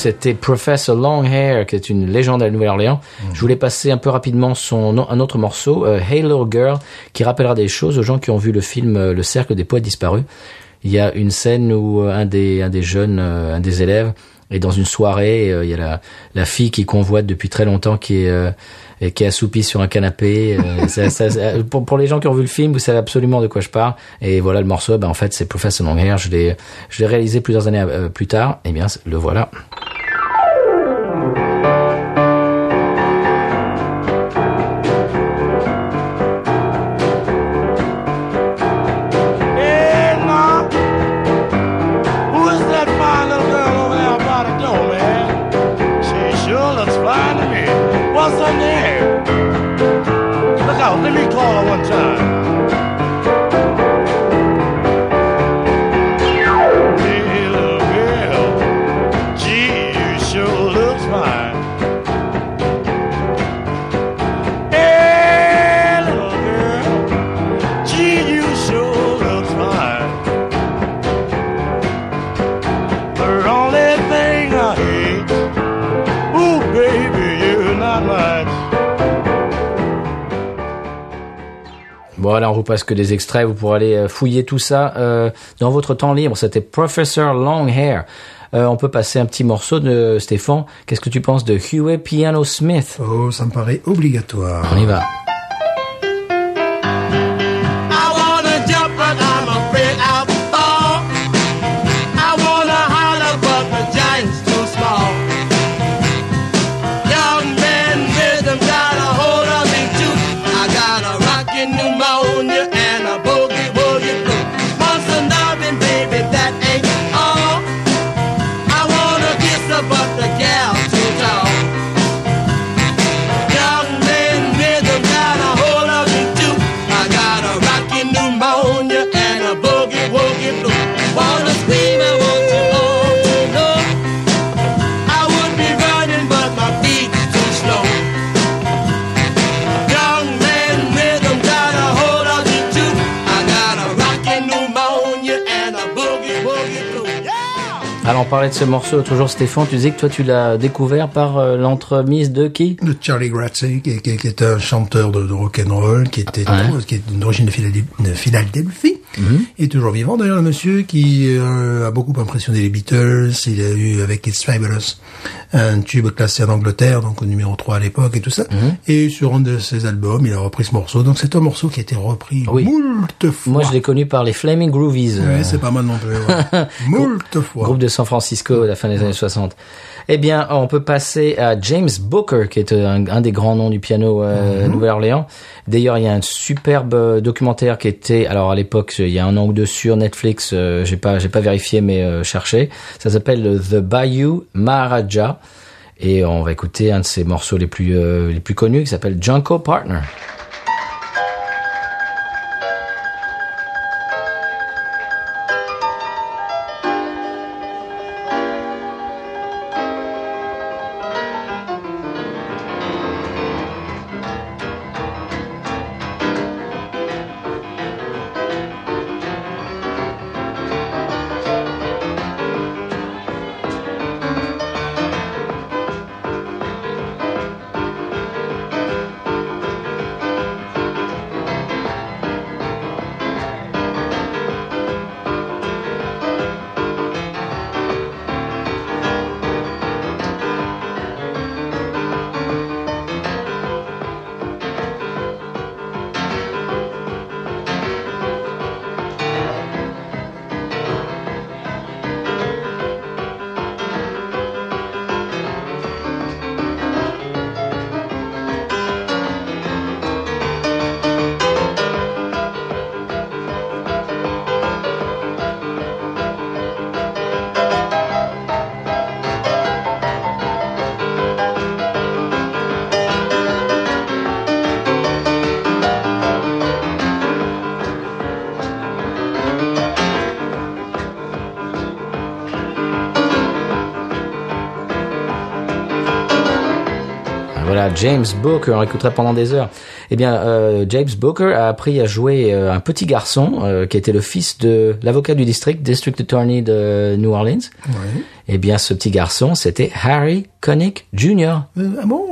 C'était Professor Longhair, qui est une légende à la Nouvelle-Orléans. Je voulais passer un peu rapidement son un autre morceau, euh, Hey Little Girl, qui rappellera des choses aux gens qui ont vu le film euh, Le Cercle des Poètes Disparus. Il y a une scène où euh, un des un des jeunes, euh, un des élèves Et dans une soirée, il y a la, la fille qui convoite depuis très longtemps, qui est euh, et qui est assoupie sur un canapé. euh, ça- ça- pour, pour les gens qui ont vu le film, vous savez absolument de quoi je parle. Et voilà le morceau. Ben en fait, c'est Professor Longhair. Je l'ai, je l'ai réalisé plusieurs années euh, plus tard. Eh bien, le voilà. Vous passe que des extraits. Vous pourrez aller euh, fouiller tout ça euh, dans votre temps libre. C'était Professor Longhair. Euh, on peut passer un petit morceau de Stéphane. Qu'est-ce que tu penses de Huey Piano Smith? Oh, ça me paraît obligatoire. On y va. Parlait de ce morceau toujours, Stéphane. Tu disais que toi, tu l'as découvert par euh, l'entremise de qui? De Charlie Grazzi, qui, qui, qui est un chanteur de, de rock'n'roll, qui était Ouais. qui est d'origine de, Philadel- Philadelphie, et toujours vivant d'ailleurs le monsieur qui euh, a beaucoup impressionné les Beatles. Il a eu avec It's Fabulous un tube classé en Angleterre, donc au numéro 3 à l'époque et tout ça. Et sur un de ses albums, il a repris ce morceau. Donc c'est un morceau qui a été repris Oui. moult fois. Moi, je l'ai connu par les Flaming Groovies. Ouais, c'est pas mal non plus. ouais. moult fois. Groupe de San Francisco à la fin des années 60. Eh bien, on peut passer à James Booker, qui est un, un des grands noms du piano euh, Nouvelle-Orléans. D'ailleurs, il y a un superbe euh, documentaire qui était, alors à l'époque, il y a un an ou deux sur Netflix. euh, j'ai pas, j'ai pas vérifié, mais euh, cherché. Ça s'appelle euh, The Bayou Maharaja. Et on va écouter un de ses morceaux les plus euh, les plus connus, qui s'appelle Junko Partner. James Booker, on écouterait pendant des heures. Eh bien, euh, James Booker a appris à jouer euh, un petit garçon euh, qui était le fils de l'avocat du district, District Attorney de New Orleans. Eh bien, ce petit garçon, c'était Harry Connick Jr. Euh, ah bon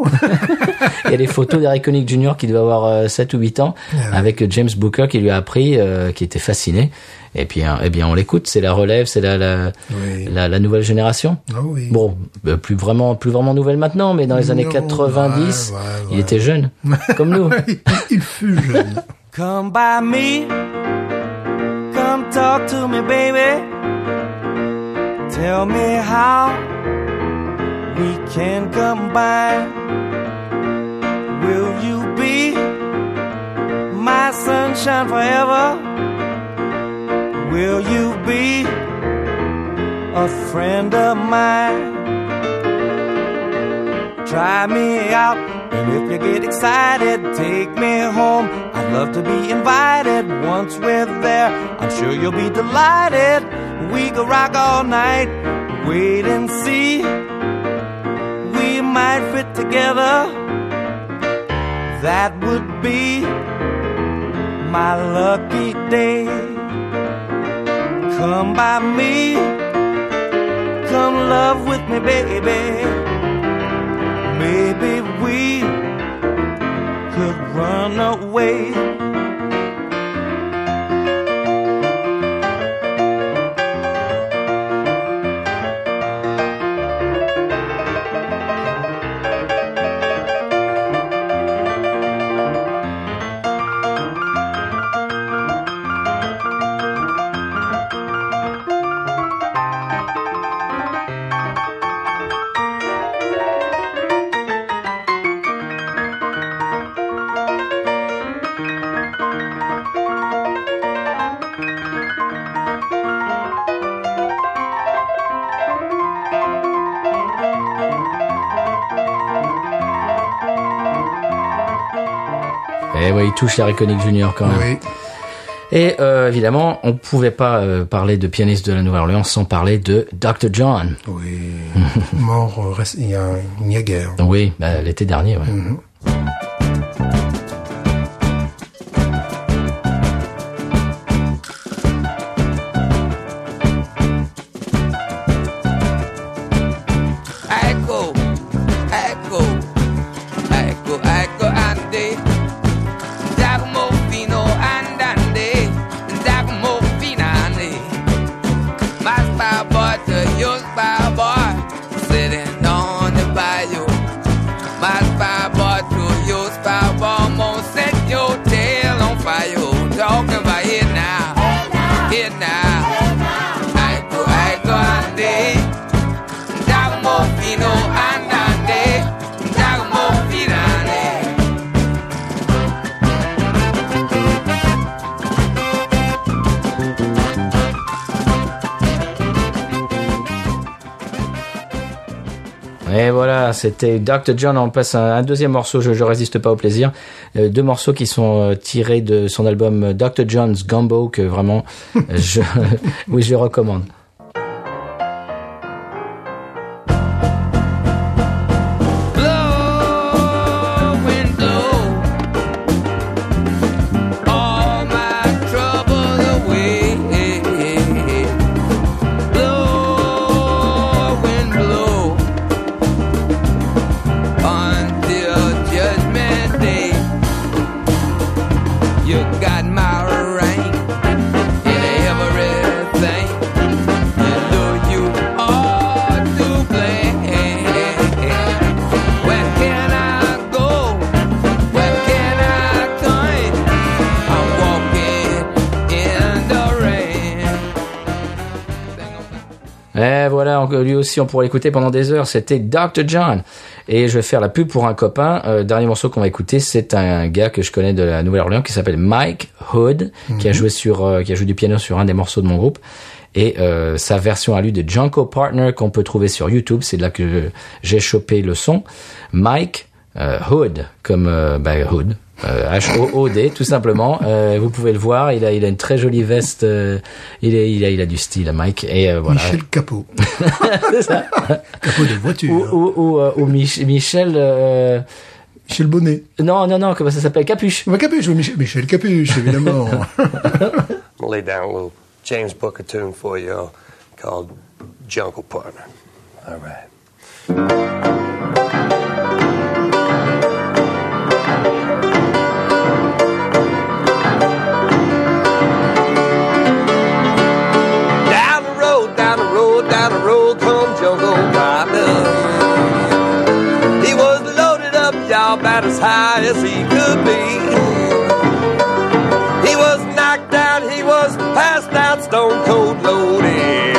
Il y a des photos d'Harry Connick Jr. qui devait avoir euh, 7 ou 8 ans, avec James Booker qui lui a appris, euh, qui était fasciné. Et puis, hein, eh bien, on l'écoute. C'est la relève, c'est la la, Oui. la la nouvelle génération. Ah oui. Bon, euh, plus vraiment, plus vraiment nouvelle maintenant, mais dans les années Non, 90, ouais, ouais, il était jeune, comme nous. Il fut jeune. Come by me, come talk to me, baby. Tell me how we can combine. Will you be my sunshine forever? Will you be a friend of mine? Try me out, and if you get excited, take me home. Love to be invited. Once we're there, I'm sure you'll be delighted. We could rock all night, wait and see. We might fit together. That would be my lucky day. Come by me, come love with me, baby. Maybe we could run away. Il touche Larry Connick Jr. quand même. Oui. Et euh, évidemment, on pouvait pas euh, parler de pianiste de la Nouvelle-Orléans sans parler de Dr. John. Oui. Mort euh, il y a, il y a guerre. Oui, bah, l'été dernier. Ouais. Echo, c'était Dr. John. On passe un, deuxième morceau. Je, je résiste pas au plaisir. Euh, deux morceaux qui sont euh, tirés de son album Dr. John's Gumbo que vraiment, euh, je, oui, je recommande. On- lui aussi, on pourrait l'écouter pendant des heures. C'était Dr. John. Et je vais faire la pub pour un copain. Euh, dernier morceau qu'on va écouter, c'est un gars que je connais de la Nouvelle-Orléans qui s'appelle Mike Hood, qui a joué sur, euh, qui a joué du piano sur un des morceaux de mon groupe. Et euh, sa version à lui de Junko Partner qu'on peut trouver sur YouTube, c'est de là que j'ai chopé le son. Mike euh, Hood, comme euh, bah, Hood, euh, H-O-O-D, tout simplement. Euh, vous pouvez le voir, il a, il a une très jolie veste. euh, il, est, il, a, il a du style, Mike. Et euh, voilà. Michel Capot. C'est ça. Capot de voiture. ou ou, ou, euh, ou Mich- Michel. euh, Michel Bonnet. non, non, non, comment ça s'appelle? Capuche. Bah, Capuche, oui, Michel, Michel Capuche, évidemment. Lay down a little James Booker tune for you called Jungle Partner. All right. As as he could be. He was knocked out, he was passed out, stone cold loaded.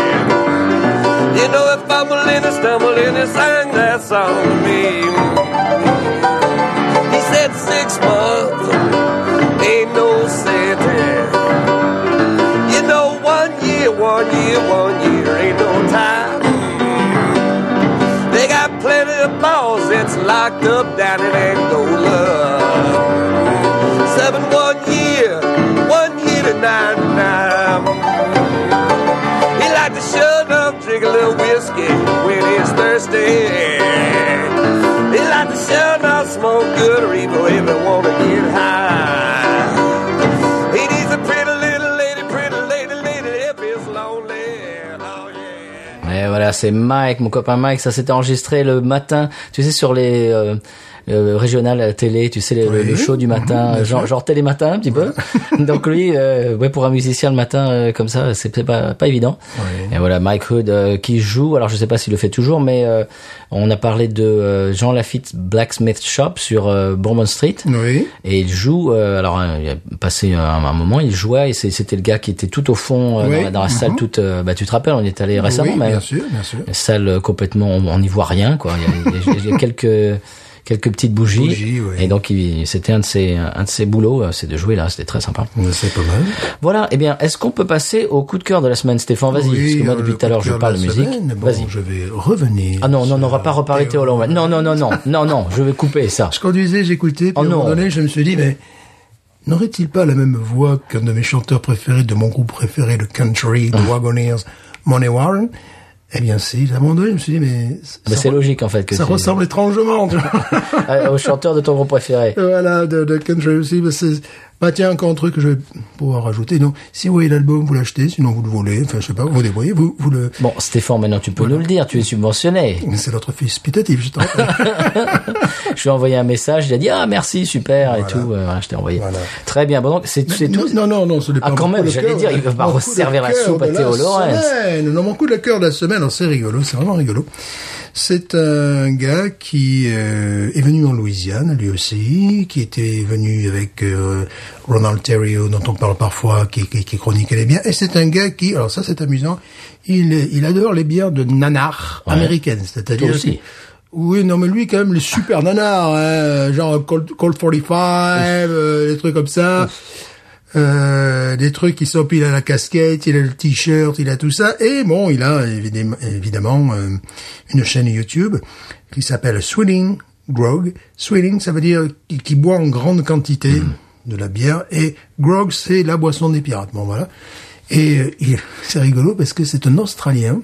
You know, if and stumbling, he sang that locked up down in Angola. Seven one year, one year to nine nine. He like to shut up, drink a little whiskey when he's thirsty. He like to shut up, smoke good or evil he wanna get high. Voilà, c'est Mike, mon copain Mike. Ça s'était enregistré le matin, tu sais, sur les euh, euh, régionales à la télé, tu sais, le, show du matin, bien genre, genre télématin un petit peu. Donc lui, euh, ouais, pour un musicien le matin euh, comme ça, c'est pas pas évident. Et voilà, Mike Hood euh, qui joue. Alors je sais pas s'il le fait toujours, mais euh, on a parlé de euh, Jean Lafitte Blacksmith Shop sur euh, Bourbon Street. Oui. Et il joue, euh, alors hein, il a passé un, un moment, il jouait, et c'était le gars qui était tout au fond euh, Oui, dans, la- dans la salle, mhm. toute, bah tu te rappelles, on y est allé récemment, oui, mais bien sûr, bien sûr. une salle complètement, on on n'y voit rien, quoi. Il y a, il y a- il y a quelques quelques petites bougies, et donc c'était un de ses un de ses boulots, euh, c'est de jouer là, c'était très sympa. C'est pas mal. Voilà, eh bien, est-ce qu'on peut passer au coup de cœur de la semaine, Stéphane? Vas-y, parce que moi euh, depuis le tout à l'heure je parle de musique. bon, Vas-y. Je vais revenir. Ah non, non, non, on va sur pas reparler Théo Lomba. Non, non, non, non, non, non, je vais couper ça. Je conduisais, j'écoutais, puis Oh à un moment non. donné, je me suis dit, mais n'aurait-il pas la même voix qu'un de mes chanteurs préférés, de mon groupe préféré, de country, Ah. de Wagoneers, Money Warren? Eh bien, si. À un moment donné, je me suis dit, mais... Mais c'est logique en fait que Ça ressemble étrangement, tu vois. Euh, au chanteur de ton groupe préféré. voilà, de, de country aussi. Bah, c'est- bah, tiens, encore un truc que je vais pouvoir rajouter. Non, si vous voyez l'album, vous l'achetez, sinon vous le volez. Enfin, je sais pas, vous débrouillez, vous, vous le... Bon, Stéphane, maintenant tu peux nous le dire, tu es subventionné. C'est notre fils putatif, je te rappelle. Je lui ai envoyé un message, il a dit ah merci super et tout. Euh, voilà, je t'ai envoyé. Très bien. Bon donc c'est tout. non, non, non, ce n'est Ah, pas quand mon même, j'allais dire, il va pas resservir la soupe à Théo la Lawrence. semaine. Non, mon coup de cœur de la semaine, c'est rigolo, c'est vraiment rigolo. C'est un gars qui euh, est venu en Louisiane, lui aussi, qui était venu avec euh, Ronald Terrio, dont on parle parfois, qui, qui, qui chroniquait les biens. Et c'est un gars qui, alors ça c'est amusant, il, il adore les bières de nanar Ouais. américaines, c'est-à-dire... Oui, non, mais lui, quand même, les super nanars, hein, genre Colt, Colt 45, euh, des trucs comme ça. Euh, des trucs qui sont pile à la casquette, il a le t-shirt, il a tout ça. Et bon, il a évidemment, évidemment euh, une chaîne YouTube qui s'appelle Swilling Grog. Swilling, ça veut dire qui, qui boit en grande quantité de la bière. Et Grog, c'est la boisson des pirates. Bon, voilà. Et euh, c'est rigolo parce que c'est un Australien.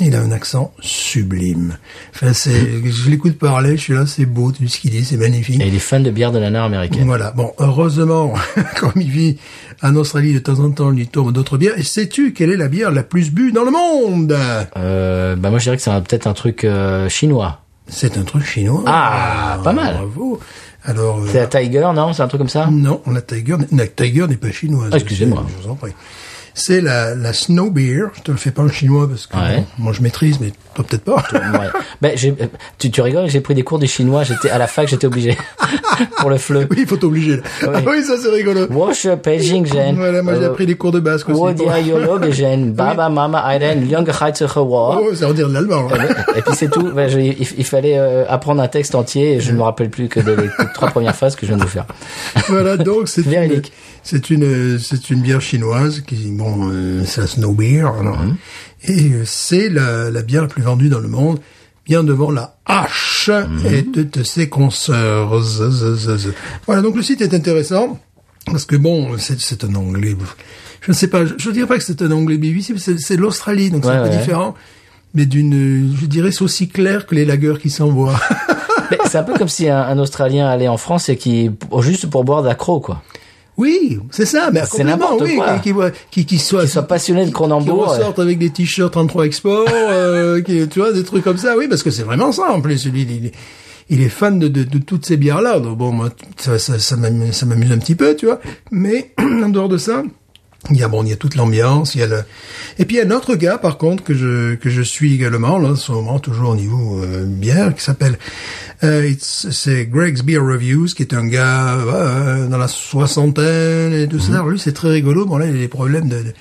Il a un accent sublime. Enfin, c'est, je l'écoute parler, je suis là, c'est beau, tout ce qu'il dit, c'est magnifique. Et il est fan de bière de nanar américaine. Voilà. Bon, heureusement, comme il vit en Australie, de temps en temps, il lui tombe d'autres bières. Et sais-tu quelle est la bière la plus bue dans le monde? Euh, bah moi je dirais que c'est un- peut-être un truc euh, chinois. C'est un truc chinois. Ah, pas mal. Bravo. Alors, euh, C'est la Tiger, non? C'est un truc comme ça? Non, la Tiger, la Tiger n'est pas chinoise. Ah, excusez-moi. Je vous en prie. C'est la, la Snow Beer. Je te le fais pas en chinois parce que Ouais. bon, moi je maîtrise, mais toi peut-être pas. Ouais. Ben, j'ai, euh, tu, tu rigoles, j'ai pris des cours de chinois, j'étais à la fac, j'étais obligé pour le fleu. oui, il faut t'obliger. Oui. Ah oui, ça c'est rigolo. Wosh Beijing Gen. Voilà, moi j'ai appris des cours de basque aussi. Wo pour- dia yolo gen baba mama aiden young wa. Oh, ça veut dire de l'allemand. là. Et puis c'est tout. Ben, je- il, il fallait euh, apprendre un texte entier et je ne me rappelle plus que des les trois premières phrases que je viens de vous faire. voilà, donc c'est une, Véridique. C'est une, c'est une bière chinoise qui, bon, euh, c'est la Snow Beer, alors, et euh, c'est la, la bière la plus vendue dans le monde, bien devant la H et de, de ses consoeurs. Voilà, donc le site est intéressant parce que bon, c'est, c'est un anglais. Je ne sais pas, je, je dirais pas que c'est un anglais BBC, c'est, c'est l'Australie, donc c'est Ouais, un peu ouais. différent. Mais d'une, je dirais, c'est aussi clair que les lagers qui s'envoient. C'est un peu comme si un, un Australien allait en France et qui juste pour boire d'accro quoi. Oui, c'est ça, mais C'est n'importe oui, quoi. qui, qui, qui, qui soit, Qui soit passionné de qui Cronenbourg. ressortent avec des t-shirts 33 Export, euh, qui, tu vois, des trucs comme ça, oui, parce que c'est vraiment ça, en plus, il, il, il est fan de, de, de toutes ces bières-là, donc bon, moi, ça m'amuse un petit peu, tu vois, mais, en dehors de ça, Il y a bon, il y a toute l'ambiance, il y a le et puis il y a un autre gars par contre que je que je suis également là en ce moment toujours au niveau euh, bière qui s'appelle euh, c'est Greg's Beer Reviews qui est un gars euh, dans la soixantaine et tout ça. Alors, lui c'est très rigolo. Bon là il a des problèmes de de,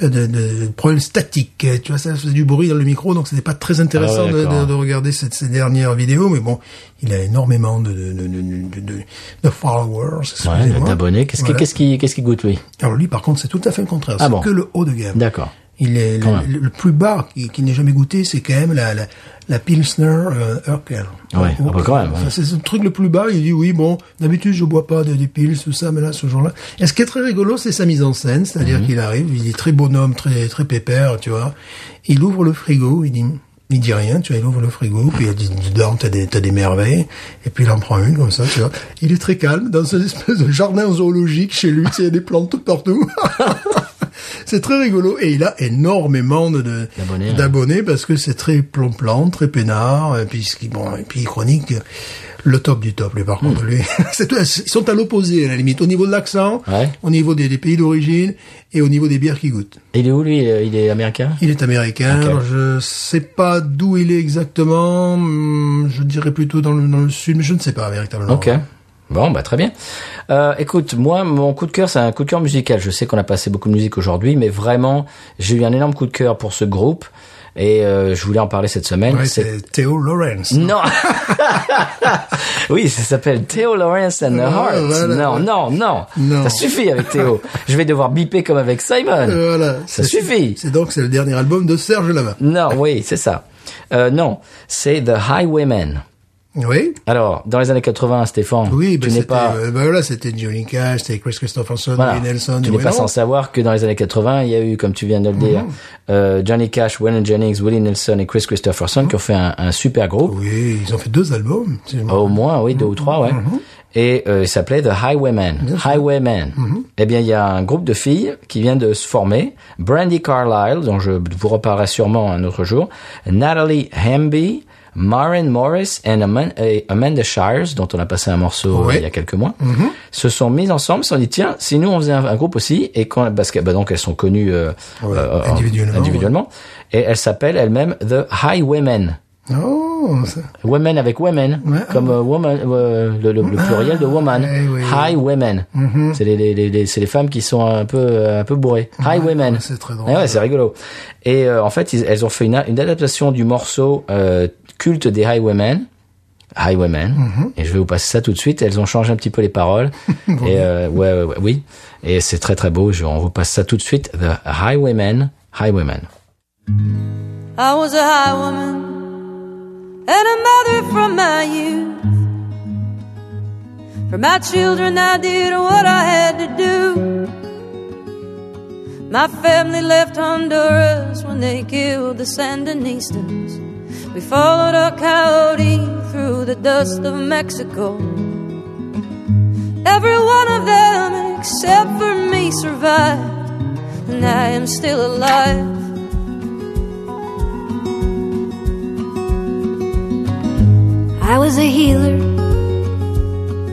de, de problèmes statiques. Tu vois ça faisait du bruit dans le micro donc c'était pas très intéressant Ah ouais, de, de, de regarder cette, ces dernières vidéos mais bon il a énormément de de de de, de, de followers. Ouais, d'abonnés. Qu'est-ce qui, Voilà. qu'est-ce qui, qu'est-ce qui goûte, lui Alors lui, par contre, c'est tout à fait le contraire. Ah c'est bon? que le haut de gamme. D'accord. Il est le, le plus bas qui, qui n'ait jamais goûté, c'est quand même la la, la Pilsner euh, Urquell. Ouais, ah bah quand même, ouais. C'est le truc le plus bas. Il dit oui, bon, d'habitude je bois pas de, des pils, tout ça, mais là, ce jour-là. Et ce qui est très rigolo, c'est sa mise en scène, c'est-à-dire Mhm. qu'il arrive, il est très bonhomme, très très pépère, tu vois. Il ouvre le frigo, il dit. Il dit rien, tu vois, il ouvre le frigo, puis il dit, dedans, t'as des, t'as des merveilles, et puis il en prend une, comme ça, tu vois. Il est très calme, dans une espèce de jardin zoologique chez lui, tu sais, il y a des plantes tout partout. c'est très rigolo, et il a énormément de, D'abonnés, hein. d'abonnés, parce que c'est très plan-plan, très peinard, et puis, bon, et puis il chronique le top du top, lui, par contre, Hmm. lui. ils sont à l'opposé, à la limite, au niveau de l'accent, Ouais. au niveau des, des pays d'origine, et au niveau des bières qu'il goûte. Il est où, lui? Il est américain? Il est américain. Ok. Alors, je sais pas d'où il est exactement. hum, Je dirais plutôt dans le, dans le sud, mais je ne sais pas véritablement. Ok. Bon, bah très bien. Euh, écoute, moi, mon coup de cœur, c'est un coup de cœur musical. Je sais qu'on a passé beaucoup de musique aujourd'hui, mais vraiment, j'ai eu un énorme coup de cœur pour ce groupe et euh, je voulais en parler cette semaine. Ouais, C'est- Theo Lawrence. Non. oui, ça s'appelle Theo Lawrence and the Heart. voilà, non, non, non, Non. Ça suffit avec Theo. Je vais devoir biper comme avec Simon. Voilà. Ça suffit. C'est donc c'est le dernier album de Serge Lama. Non, oui, c'est ça. Euh, non, c'est The Highwaymen. Oui. Alors, dans les années 80, Stéphane, Oui, bah, tu n'es c'était, pas, euh, bah, voilà, c'était Johnny Cash, c'était Chris Christopherson, voilà, Willie Nelson, tu n'es pas sans savoir que dans les années 80, il y a eu, comme tu viens de le dire, Mhm. euh, Johnny Cash, Waylon Jennings, Willie Nelson et Chris Christopherson Mhm. qui ont fait un, un super groupe. Oui, ils ont fait deux albums. c'est- Au moins, oui, deux ou trois, ouais. Mhm. Et euh, il s'appelait The Highwaymen. Highwaymen. Mhm. Eh bien, il y a un groupe de filles qui vient de se former. Brandy Carlisle, dont je vous reparlerai sûrement un autre jour. Natalie Hamby, Maren Morris et Aman- et Amanda Shires, dont on a passé un morceau euh. Mhm. il y a quelques mois, se sont mises ensemble, se sont dit, tiens, si nous on faisait un, un groupe aussi, et quand, parce que, bah, donc elles sont connues euh, Ouais, euh, individuellement, individuellement, et elles s'appellent elles-mêmes The Highwaymen. Oh, ça- Women avec women, Ouais, comme euh, woman, euh, le, le- le pluriel de woman. ouais, ouais. High women. C'est les, les, les, les- c'est les femmes qui sont un peu euh, un peu bourrées. High women. ouais, c'est très drôle. Ouais, ouais, c'est rigolo. Et euh, en fait, ils- elles ont fait une, une adaptation du morceau euh, culte des Highwaymen. Highwaymen. Mhm. Et je vais vous passer ça tout de suite. Elles ont changé un petit peu les paroles. et euh, ouais, ouais, ouais, oui. Et c'est très très beau. Je, on vous passe ça tout de suite. The Highwaymen. Highwaymen. I was a highwayman and a mother from my youth. For my children, I did what I had to do. My family left Honduras when they killed the Sandinistas. We followed a coyote through the dust of Mexico. Every one of them, except for me, survived, and I am still alive. I was a healer.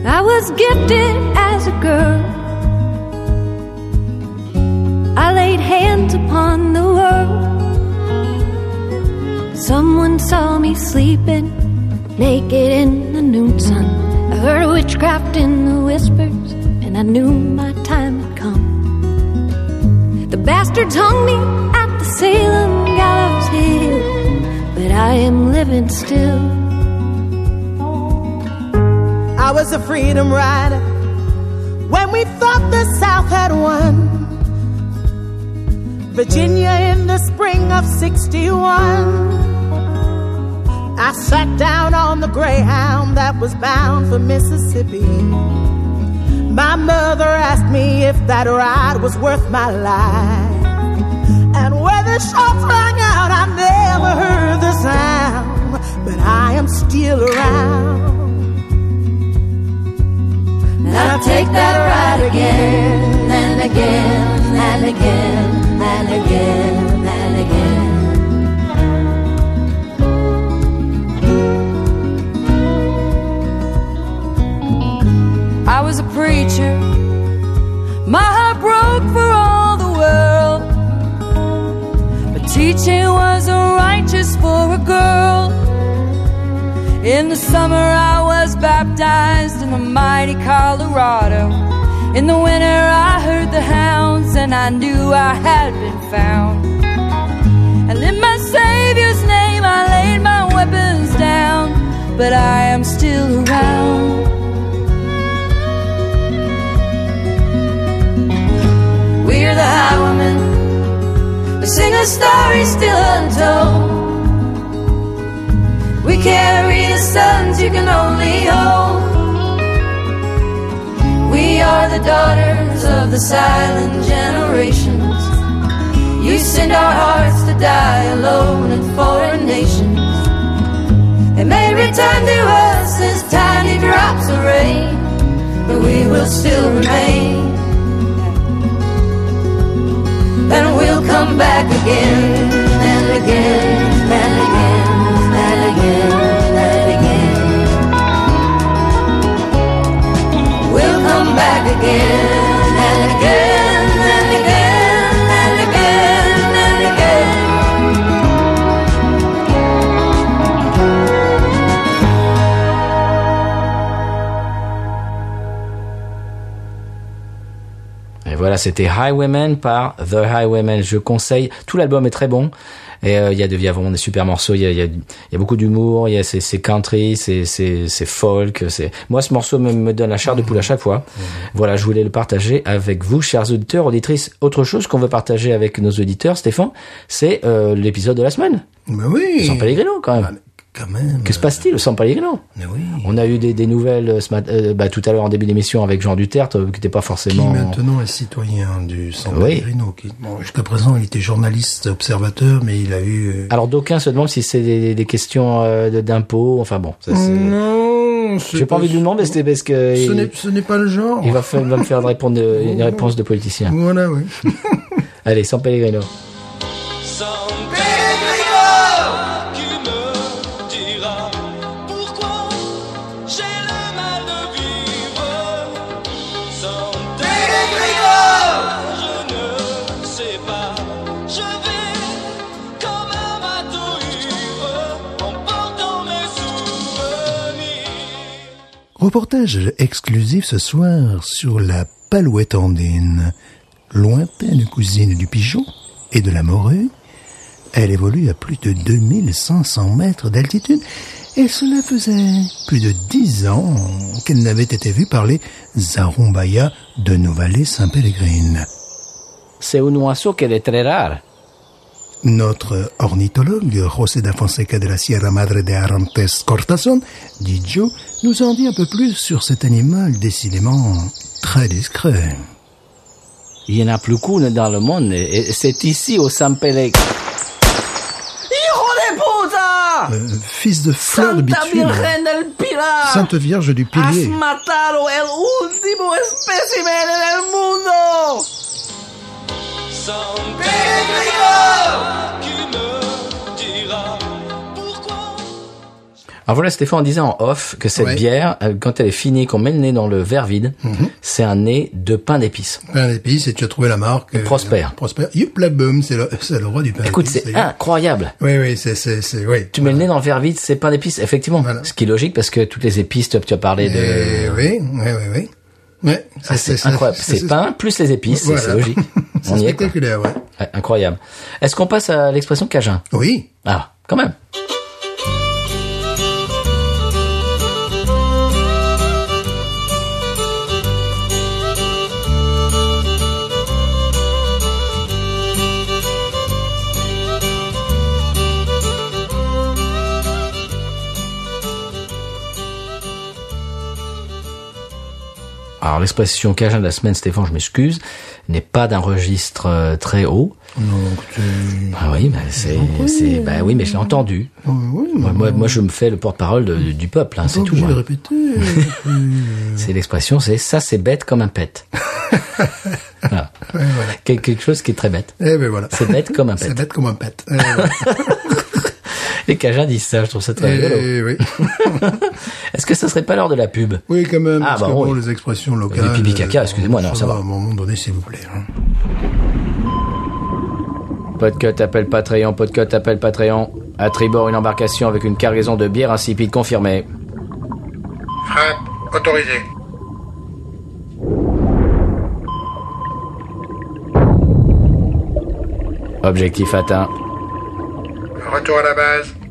I was gifted as a girl. I laid hands upon the world. Someone saw me sleeping naked in the noon sun. I heard witchcraft in the whispers, and I knew my time had come. The bastards hung me at the Salem gallows hill, but I am living still. I was a freedom rider when we thought the South had won. Virginia in the spring of 61. I sat down on the Greyhound that was bound for Mississippi. My mother asked me if that ride was worth my life. And when the shots rang out, I never heard the sound, but I am still around. I'll take that ride again and again and again and again and again. I was a preacher, my heart broke for all the world. But teaching was righteous for a girl. In the summer, I was baptized in the mighty Colorado. In the winter, I heard the hounds, and I knew I had been found. And in my Savior's name, I laid my weapons down, but I am still around. We're the highwaymen. We sing a story still untold. We carry the sons you can only hold. We are the daughters of the silent generations. You send our hearts to die alone in foreign nations. They may return to us as tiny drops of rain, but we will still remain. And we'll come back again and again and again c'était Highwaymen par The Highwaymen. Je conseille. Tout l'album est très bon. Et euh, il y a de, il y a vraiment des super morceaux. Il y a, il y a, il y a beaucoup d'humour. Il y a c'est, c'est country, c'est, c'est, c'est folk. C'est moi ce morceau me, me donne la chair de poule à chaque fois. Voilà, je voulais le partager avec vous, chers auditeurs, auditrices. Autre chose qu'on veut partager avec nos auditeurs, Stéphane, c'est euh, l'épisode de la semaine. Mais oui. Sans Pellegrino, quand même. Quand même. Que se passe-t-il au San Pellegrino? Oui. On a eu des, des nouvelles euh, ce mat- euh, bah, tout à l'heure en début d'émission avec Jean Duterte, euh, qui n'était pas Qui forcément. maintenant est citoyen du San Oui. Pellegrino. Qui, bon, jusqu'à présent, il était journaliste observateur, mais il a eu. Alors d'aucuns se demandent si c'est des, des questions euh, d'impôts. Enfin bon, ça, c'est- non, j'ai pas envie de lui demander, c'était parce que Ce il, n'est, pas le genre. il va, faire, il va me faire répondre de- une réponse de politicien. Voilà, oui. Allez, San Pellegrino. Reportage exclusif ce soir sur la palouette andine, lointaine cousine du pigeon et de la morue. Elle évolue à plus de 2500 mètres d'altitude et cela faisait plus de dix ans qu'elle n'avait été vue par les Zarumbaya de Novalet-Saint-Pélégrine. C'est un oiseau qui est très rare. Notre ornithologue, José da Fonseca de la Sierra Madre de Arantes Cortazón, dit Joe, nous en dit un peu plus sur cet animal décidément très discret. Il y en a plus cool dans le monde et c'est ici au San Pellegrino. Hijo de puta! Euh, fils de fleur de bitume! Sainte Vierge du Pilier. Pellegrino qui me dira pourquoi Alors voilà, Stéphane disait en off que cette Ouais. bière, euh, quand elle est finie, qu'on met le nez dans le verre vide, Mhm. c'est un nez de pain d'épices. Pain d'épices, et tu as trouvé la marque. euh, Prosper. Prosper. Youp, la boum, c'est le, c'est le roi du pain Écoute, d'épices. c'est d'ailleurs. incroyable. Oui, oui, c'est, c'est, c'est, oui. Tu mets le nez dans le verre vide, c'est pain d'épices, effectivement. Voilà. Ce qui est logique parce que toutes les épices, tu tu as parlé de... Eh oui, oui, oui, oui. Ouais, Ah, c'est incroyable. C'est pain plus les épices, c'est- Voilà. c'est logique. c'est est, spectaculaire, ouais. Ouais, incroyable. Est-ce qu'on passe à l'expression cajun? Oui. Ah, quand même. Alors l'expression cajun de la semaine, Stéphane, je m'excuse, n'est pas d'un registre euh, très haut. Ah oui, bah c'est, c'est, bah oui, mais je l'ai entendu. euh, oui, Moi, moi, moi, je me fais le porte-parole de- du peuple, hein, c'est tout. de hein. répéter. C'est l'expression, c'est ça, c'est bête comme un pet. voilà. Ouais, voilà. Quel- quelque chose qui est très bête. Eh ben voilà. C'est bête comme un C'est pet. bête comme un pet. Eh, voilà. Les Cajuns disent ça, je trouve ça très rigolo. Eh oui. Est-ce que ça serait pas l'heure de la pub? Oui, quand même. Ah, parce bah que bon, oui. les expressions locales. Les pipi caca, excusez-moi, non, ça va. À un moment donné, s'il vous plaît. hein. Podcut appelle Patreon, Podcut appelle Patreon. À tribord, une embarcation avec une cargaison de bière insipide confirmée. Frappe autorisé. Objectif atteint. À la base.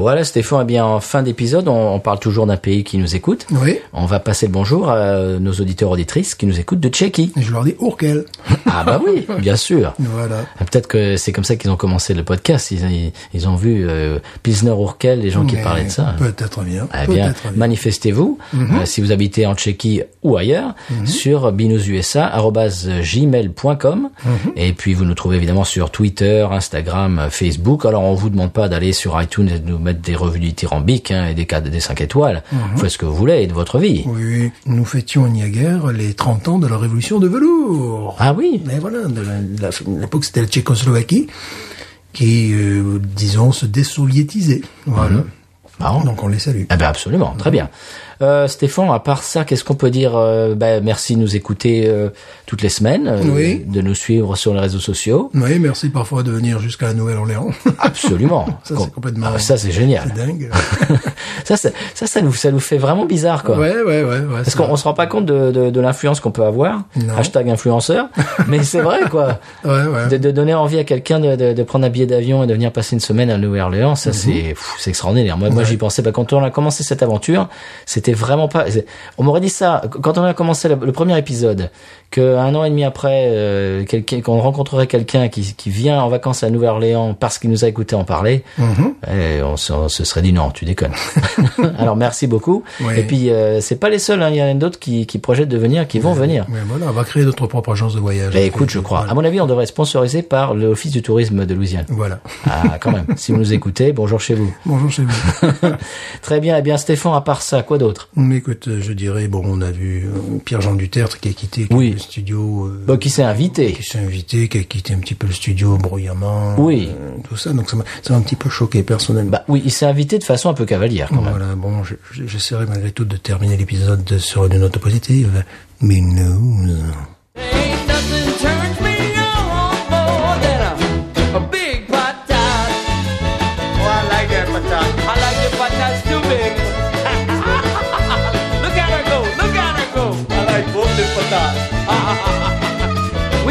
Voilà Stéphane, eh bien en fin d'épisode, on, on parle toujours d'un pays qui nous écoute. Oui. On va passer le bonjour à nos auditeurs auditrices qui nous écoutent de Tchéquie. Et je leur dis Urkel. Ah bah oui, bien sûr. Voilà. Peut-être que c'est comme ça qu'ils ont commencé le podcast. Ils, ont vu euh, Pilsner Urkel, les gens qui parlaient de ça. Peut-être bien. Eh bien, manifestez-vous euh, si vous habitez en Tchéquie ou ailleurs sur binoususa@gmail.com et puis vous nous trouvez évidemment sur Twitter, Instagram, Facebook. Alors on vous demande pas d'aller sur iTunes et de nous mettre des revues dithyrambiques hein, et des des 5 étoiles. Vous faites ce que vous voulez de votre vie. Oui, nous fêtions il n'y a guère les 30 ans de la révolution de velours. Ah oui. Mais voilà, l'époque c'était la Tchécoslovaquie qui, euh, disons, se désoviétisait. Voilà. Bon. Donc on les salue. Ah ben absolument, très bien. Euh, Stéphane, à part ça, qu'est-ce qu'on peut dire euh, ben, Merci de nous écouter euh, toutes les semaines, euh, Oui. de nous suivre sur les réseaux sociaux. Oui, merci parfois de venir jusqu'à la Nouvelle-Orléans. Absolument. Ça, c'est complètement- Ah, ça c'est génial. C'est dingue. ça, ça, ça, nous, ça nous fait vraiment bizarre, quoi. ouais, ouais, ouais. ouais Parce c'est qu'on se rend pas compte de, de, de l'influence qu'on peut avoir. Non. Hashtag influenceur. Mais c'est vrai, quoi. Ouais, ouais. De, de donner envie à quelqu'un de, de, prendre un billet d'avion et de venir passer une semaine à Nouvelle-Orléans, ça c'est pff, c'est extraordinaire. Moi, moi j'y pensais pas. Quand on a commencé cette aventure, c'était vraiment pas. On m'aurait dit ça quand on a commencé le premier épisode, que un an et demi après, euh, quelqu'un qu'on rencontrerait quelqu'un qui, qui vient en vacances à Nouvelle-Orléans parce qu'il nous a écouté en parler, Mhm. eh, on, se, on se serait dit non, tu déconnes. Alors merci beaucoup. Oui. Et puis euh, c'est pas les seuls, hein, il y en a d'autres qui, qui projettent de venir, qui vont venir. Mais voilà, on va créer notre propre agence de voyage. Ben écoute, je crois. Voilà. À mon avis, on devrait être sponsorisé par l'Office du tourisme de Louisiane. Voilà. Ah, quand même. si vous nous écoutez, bonjour chez vous. Bonjour chez vous. Très bien. Eh bien, Stéphane, à part ça, quoi d'autre? Écoute, je dirais, bon, on a vu euh, Pierre-Jean Dutertre qui a quitté qui Oui. Le studio, euh, Bon, qui s'est invité qui s'est invité, qui a quitté un petit peu le studio bruyamment. Oui. euh, tout ça, donc ça m'a ça m'a un petit peu choqué personnellement. Bah oui, il s'est invité de façon un peu cavalière, quand même. Voilà, bon, je- je- j'essaierai malgré tout de terminer l'épisode sur une note positive. Mais news.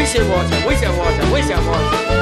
威胁我一下，威胁我危险，威胁我。